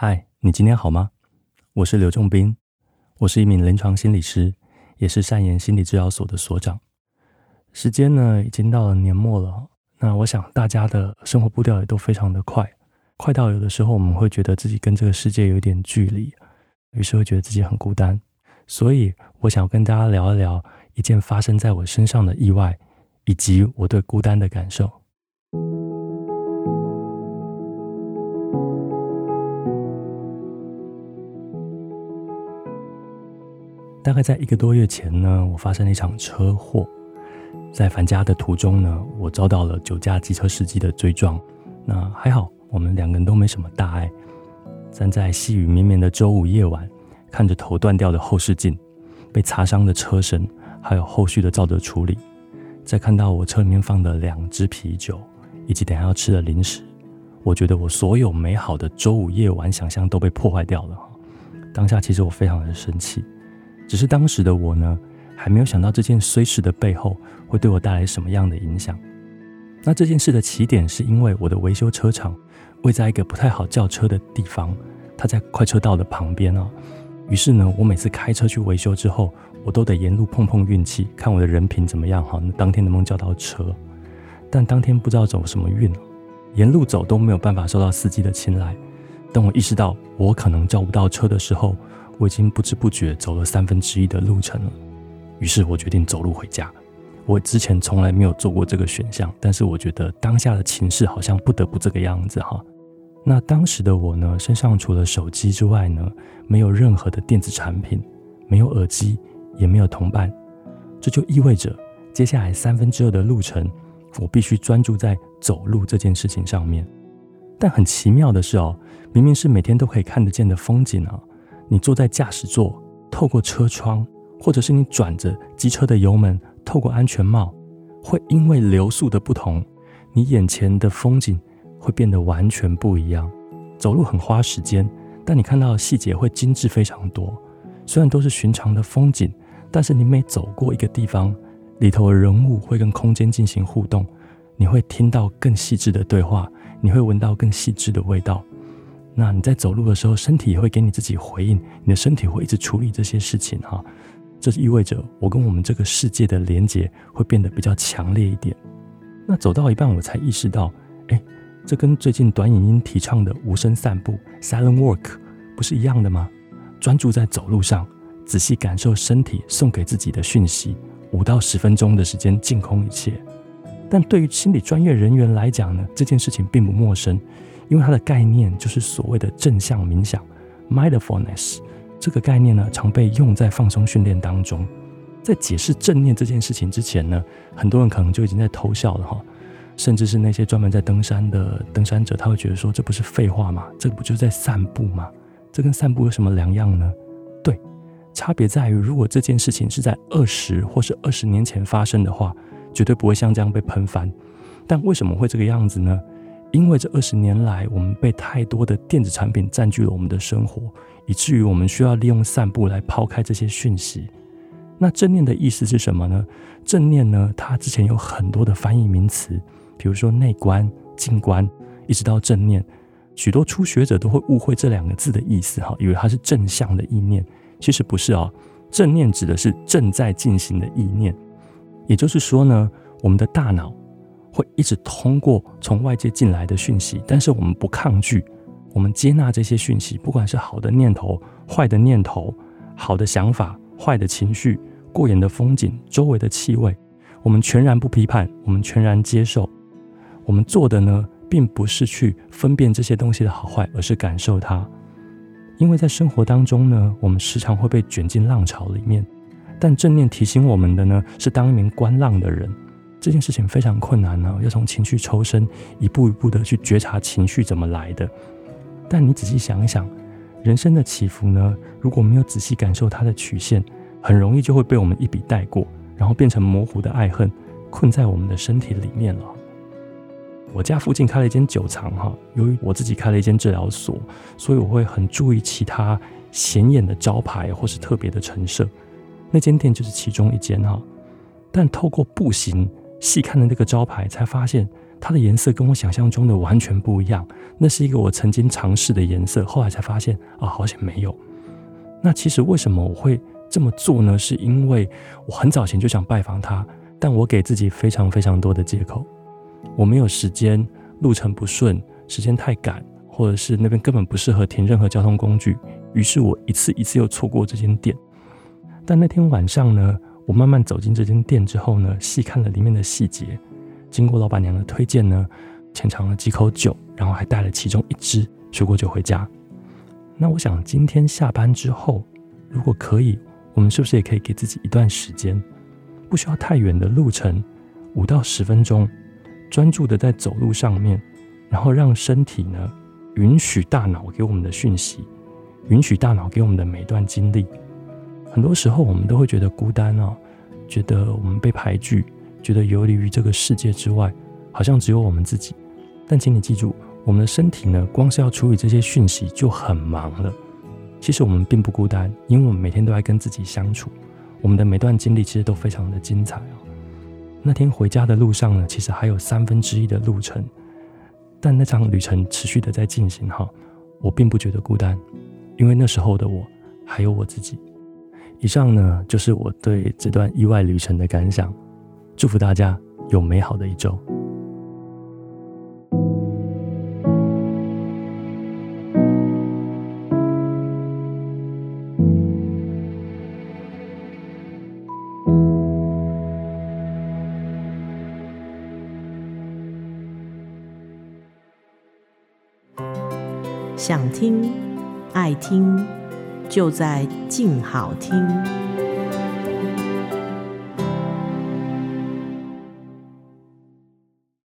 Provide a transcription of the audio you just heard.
嗨，你今天好吗？我是刘仲彬，我是一名临床心理师，也是善言心理治疗所的所长。时间呢，已经到了年末了，那我想大家的生活步调也都非常的快，快到有的时候我们会觉得自己跟这个世界有一点距离，于是会觉得自己很孤单。所以，我想跟大家聊一聊一件发生在我身上的意外，以及我对孤单的感受。大概在一个多月前呢，我发生了一场车祸，在返家的途中呢，我遭到了酒驾机车司机的追撞。那还好，我们两个人都没什么大碍。站在细雨绵绵的周五夜晚，看着头断掉的后视镜，被擦伤的车身，还有后续的肇责处理，再看到我车里面放的两支啤酒，以及等下要吃的零食，我觉得我所有美好的周五夜晚想象都被破坏掉了。当下其实我非常的生气。只是当时的我呢，还没有想到这件衰事的背后会对我带来什么样的影响。那这件事的起点是因为我的维修车厂位在一个不太好叫车的地方，它在快车道的旁边啊。于是呢，我每次开车去维修之后，我都得沿路碰碰运气，看我的人品怎么样哈。当天能不能叫到车？但当天不知道走什么运，沿路走都没有办法受到司机的青睐。当我意识到我可能叫不到车的时候，我已经不知不觉走了三分之一的路程了，于是我决定走路回家。我之前从来没有做过这个选项，但是我觉得当下的情势好像不得不这个样子哈。那当时的我呢，身上除了手机之外呢，没有任何的电子产品，没有耳机，也没有同伴。这就意味着接下来三分之二的路程，我必须专注在走路这件事情上面。但很奇妙的是哦，明明是每天都可以看得见的风景啊。你坐在驾驶座，透过车窗，或者是你转着机车的油门，透过安全帽，会因为流速的不同，你眼前的风景会变得完全不一样。走路很花时间，但你看到的细节会精致非常多。虽然都是寻常的风景，但是你每走过一个地方，里头的人物会跟空间进行互动，你会听到更细致的对话，你会闻到更细致的味道。那你在走路的时候，身体也会给你自己回应，你的身体会一直处理这些事情哈。这意味着我跟我们这个世界的连接会变得比较强烈一点。那走到一半，我才意识到，哎，这跟最近短影音提倡的无声散步 （silent walk） 不是一样的吗？专注在走路上，仔细感受身体送给自己的讯息，五到十分钟的时间净空一切。但对于心理专业人员来讲呢，这件事情并不陌生。因为它的概念就是所谓的正向冥想 （mindfulness），这个概念呢，常被用在放松训练当中。在解释正念这件事情之前呢，很多人可能就已经在偷笑了哈，甚至是那些专门在登山的登山者，他会觉得说：“这不是废话吗？这不就是在散步吗？这跟散步有什么两样呢？”对，差别在于，如果这件事情是在二十或是二十年前发生的话，绝对不会像这样被喷翻。但为什么会这个样子呢？因为这二十年来，我们被太多的电子产品占据了我们的生活，以至于我们需要利用散步来抛开这些讯息。那正念的意思是什么呢？正念呢，它之前有很多的翻译名词，比如说内观、静观，一直到正念。许多初学者都会误会这两个字的意思，哈，以为它是正向的意念，其实不是哦。正念指的是正在进行的意念，也就是说呢，我们的大脑。会一直通过从外界进来的讯息，但是我们不抗拒，我们接纳这些讯息，不管是好的念头、坏的念头、好的想法、坏的情绪、过眼的风景、周围的气味，我们全然不批判，我们全然接受。我们做的呢，并不是去分辨这些东西的好坏，而是感受它。因为在生活当中呢，我们时常会被卷进浪潮里面，但正念提醒我们的呢，是当一名观浪的人。这件事情非常困难呢、要从情绪抽身，一步一步的去觉察情绪怎么来的。但你仔细想一想，人生的起伏呢，如果没有仔细感受它的曲线，很容易就会被我们一笔带过，然后变成模糊的爱恨，困在我们的身体里面了。我家附近开了一间酒藏哈，由于我自己开了一间治疗所，所以我会很注意其他显眼的招牌或是特别的陈设。那间店就是其中一间哈，但透过步行。细看的那个招牌，才发现它的颜色跟我想象中的完全不一样。那是一个我曾经尝试的颜色，后来才发现啊，好像没有。那其实为什么我会这么做呢？是因为我很早前就想拜访他，但我给自己非常非常多的借口，我没有时间，路程不顺，时间太赶，或者是那边根本不适合停任何交通工具。于是我一次一次又错过这间店。但那天晚上呢，我慢慢走进这间店之后呢，细看了里面的细节，经过老板娘的推荐呢，浅尝了几口酒，然后还带了其中一支水果酒回家。那我想今天下班之后，如果可以，我们是不是也可以给自己一段时间，不需要太远的路程，五到十分钟，专注的在走路上面，然后让身体呢，允许大脑给我们的讯息。允许大脑给我们的每段经历，很多时候我们都会觉得孤单哦，觉得我们被排拒，觉得游离于这个世界之外，好像只有我们自己。但请你记住，我们的身体呢，光是要处理这些讯息就很忙了。其实我们并不孤单，因为我们每天都在跟自己相处，我们的每段经历其实都非常的精彩哦。那天回家的路上呢，其实还有三分之一的路程，但那场旅程持续的在进行哈，我并不觉得孤单。因为那时候的我，还有我自己。以上呢，就是我对这段意外旅程的感想。祝福大家有美好的一周。想听。爱听，就在静好听。